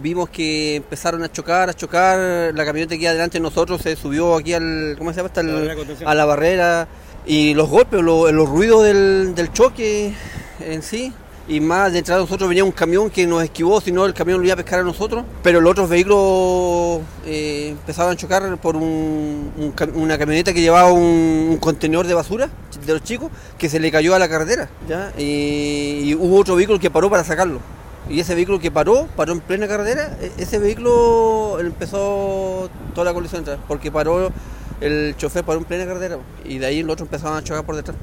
Vimos que empezaron a chocar, a chocar, la camioneta que iba delante de nosotros se subió aquí al, ¿cómo se llama? Hasta el- a la barrera y los golpes, lo- los ruidos del, del choque en sí. Y más detrás de nosotros venía un camión que nos esquivó, si no el camión lo iba a pescar a nosotros. Pero los otros vehículos eh, empezaban a chocar por un- un cam- una camioneta que llevaba un, un contenedor de basura de los chicos que se le cayó a la carretera. ¿ya? Y, y hubo otro vehículo que paró para sacarlo. Y ese vehículo que paró, paró en plena carretera, e- ese vehículo empezó toda la colisión detrás, porque paró, el chofer paró en plena carretera y de ahí los otros empezaban a chocar por detrás.